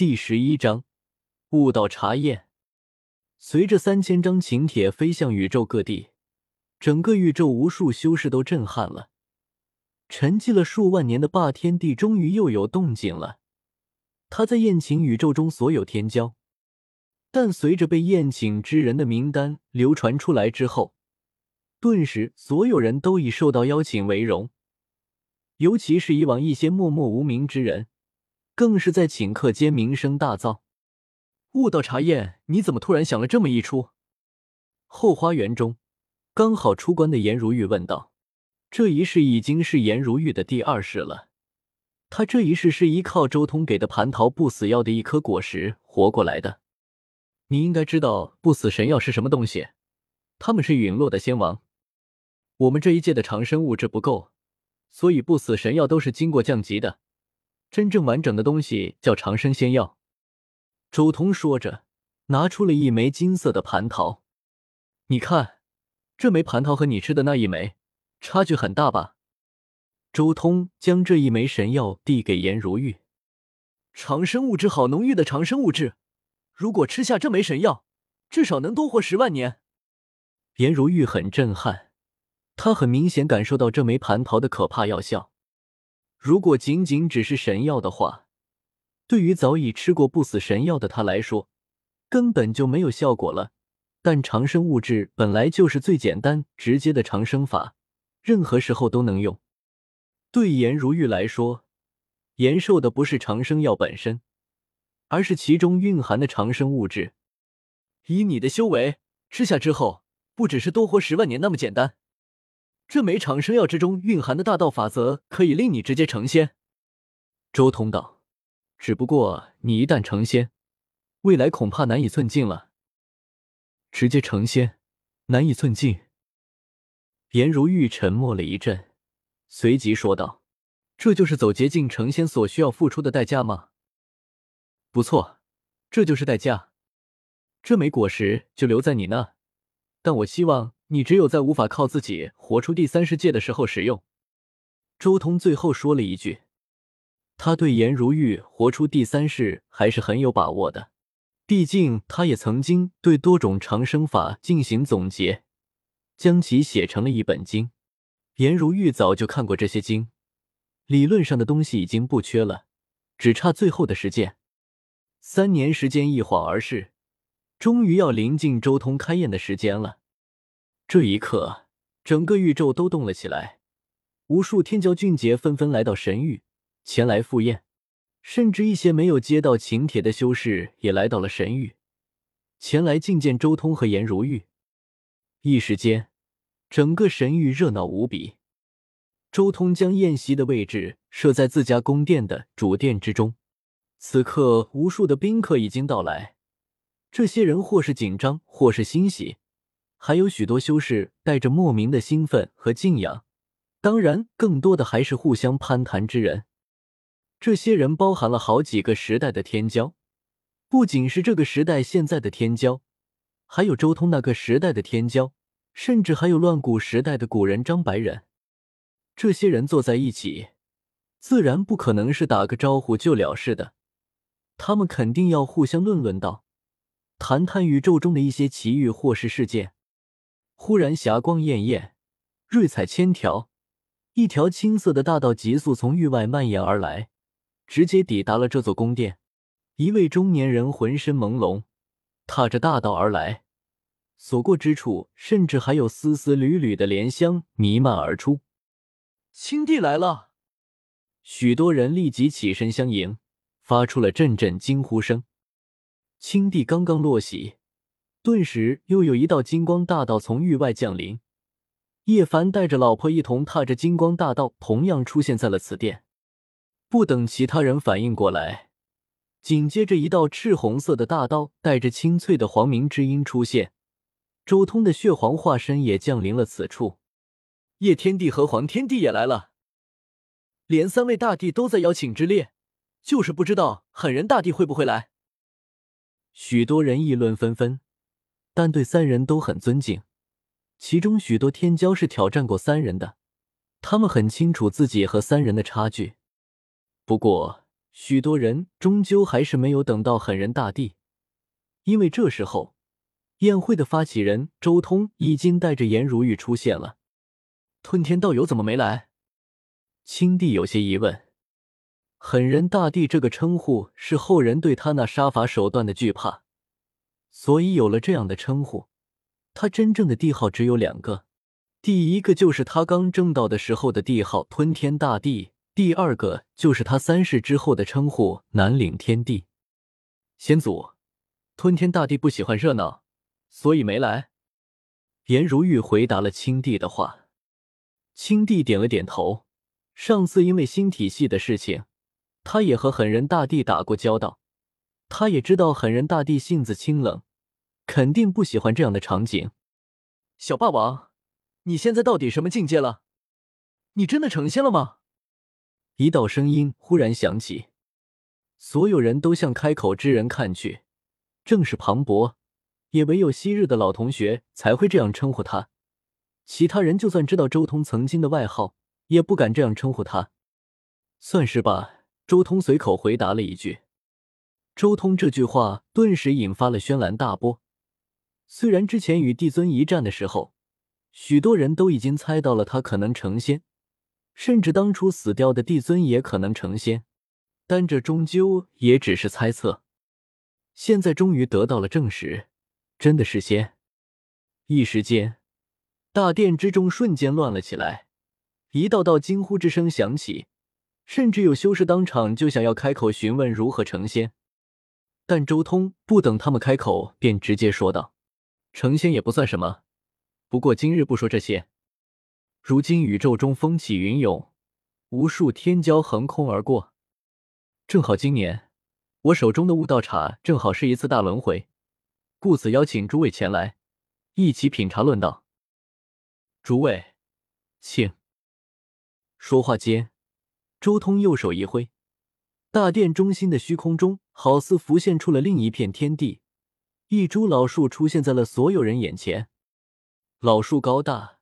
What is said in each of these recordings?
第十一章悟道查验。随着三千张请帖飞向宇宙各地，整个宇宙无数修士都震撼了。沉寂了数万年的霸天帝终于又有动静了。他在宴请宇宙中所有天骄，但随着被宴请之人的名单流传出来之后，顿时所有人都以受到邀请为荣。尤其是以往一些默默无名之人，更是在顷刻间名声大噪。悟道茶宴，你怎么突然想了这么一出？后花园中，刚好出关的颜如玉问道。这一世已经是颜如玉的第二世了。他这一世是依靠周通给的蟠桃不死药的一颗果实活过来的。你应该知道不死神药是什么东西？他们是陨落的仙王。我们这一届的长生物质不够，所以不死神药都是经过降级的。真正完整的东西叫长生仙药。周通说着，拿出了一枚金色的蟠桃。你看，这枚蟠桃和你吃的那一枚。差距很大吧？周通将这一枚神药递给颜如玉，长生物质，好浓郁的长生物质。如果吃下这枚神药，至少能多活十万年。颜如玉很震撼，他很明显感受到这枚蟠桃的可怕药效。如果仅仅只是神药的话，对于早已吃过不死神药的他来说，根本就没有效果了。但长生物质本来就是最简单直接的长生法。任何时候都能用。对颜如玉来说，延寿的不是长生药本身，而是其中蕴含的长生物质。以你的修为，吃下之后，不只是多活十万年那么简单。这枚长生药之中蕴含的大道法则，可以令你直接成仙。周通道，只不过你一旦成仙，未来恐怕难以寸进了。直接成仙，难以寸进。颜如玉沉默了一阵，随即说道：“这就是走捷径成仙所需要付出的代价吗？”“不错，这就是代价。这枚果实就留在你那，但我希望你只有在无法靠自己活出第三世界的时候使用。”周通最后说了一句：“他对颜如玉活出第三世还是很有把握的，毕竟他也曾经对多种长生法进行总结。”将其写成了一本经，颜如玉早就看过这些经，理论上的东西已经不缺了，只差最后的实践。三年时间一晃而逝，终于要临近周通开宴的时间了。这一刻，整个宇宙都动了起来，无数天骄俊杰纷纷来到神域，前来赴宴，甚至一些没有接到请帖的修士也来到了神域，前来觐见周通和颜如玉。一时间。整个神域热闹无比。周通将宴席的位置设在自家宫殿的主殿之中。此刻，无数的宾客已经到来。这些人或是紧张，或是欣喜，还有许多修士带着莫名的兴奋和敬仰。当然，更多的还是互相攀谈之人。这些人包含了好几个时代的天骄，不仅是这个时代现在的天骄，还有周通那个时代的天骄。甚至还有乱古时代的古人张白人，这些人坐在一起，自然不可能是打个招呼就了事的，他们肯定要互相论论道，谈谈宇宙中的一些奇遇或是事件。忽然，霞光艳艳，瑞彩千条，一条青色的大道急速从域外蔓延而来，直接抵达了这座宫殿。一位中年人浑身朦胧，踏着大道而来。所过之处，甚至还有丝丝缕缕的莲香弥漫而出。青帝来了！许多人立即起身相迎，发出了阵阵惊呼声。青帝刚刚落席，顿时又有一道金光大道从域外降临。叶凡带着老婆一同踏着金光大道，同样出现在了此殿。不等其他人反应过来，紧接着一道赤红色的大刀带着清脆的黄明之音出现。周通的血皇化身也降临了此处，叶天帝和黄天帝也来了，连三位大帝都在邀请之列，就是不知道狠人大帝会不会来。许多人议论纷纷，但对三人都很尊敬。其中许多天骄是挑战过三人的，他们很清楚自己和三人的差距。不过，许多人终究还是没有等到狠人大帝，因为这时候宴会的发起人周通已经带着颜如玉出现了。吞天道友怎么没来？青帝有些疑问。狠人大帝这个称呼是后人对他那杀伐手段的惧怕，所以有了这样的称呼。他真正的帝号只有两个，第一个就是他刚正道的时候的帝号吞天大帝，第二个就是他三世之后的称呼南岭天帝。先祖，吞天大帝不喜欢热闹，所以没来。颜如玉回答了青帝的话。青帝点了点头。上次因为新体系的事情。他也和狠人大帝打过交道，他也知道狠人大帝性子清冷，肯定不喜欢这样的场景。小霸王，你现在到底什么境界了？你真的成仙了吗？一道声音忽然响起，所有人都向开口之人看去，正是庞博，也唯有昔日的老同学才会这样称呼他，其他人就算知道周通曾经的外号，也不敢这样称呼他。算是吧。周通随口回答了一句，周通这句话顿时引发了轩然大波。虽然之前与帝尊一战的时候，许多人都已经猜到了他可能成仙，甚至当初死掉的帝尊也可能成仙，但这终究也只是猜测。现在终于得到了证实，真的是仙！一时间，大殿之中瞬间乱了起来，一道道惊呼之声响起。甚至有修士当场就想要开口询问如何成仙，但周通不等他们开口，便直接说道：“成仙也不算什么，不过今日不说这些。如今宇宙中风起云涌，无数天骄横空而过，正好今年我手中的悟道茶正好是一次大轮回，故此邀请诸位前来一起品茶论道。诸位，请。”说话间。周通右手一挥，大殿中心的虚空中好似浮现出了另一片天地，一株老树出现在了所有人眼前。老树高大，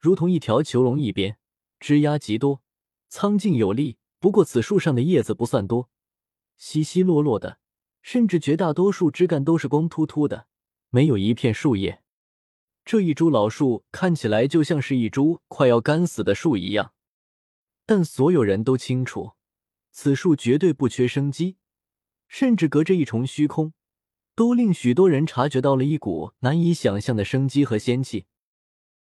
如同一条囚笼一边，枝桠极多，苍劲有力。不过此树上的叶子不算多，稀稀落落的，甚至绝大多数枝干都是光秃秃的，没有一片树叶。这一株老树看起来就像是一株快要干死的树一样。但所有人都清楚，此树绝对不缺生机，甚至隔着一重虚空，都令许多人察觉到了一股难以想象的生机和仙气。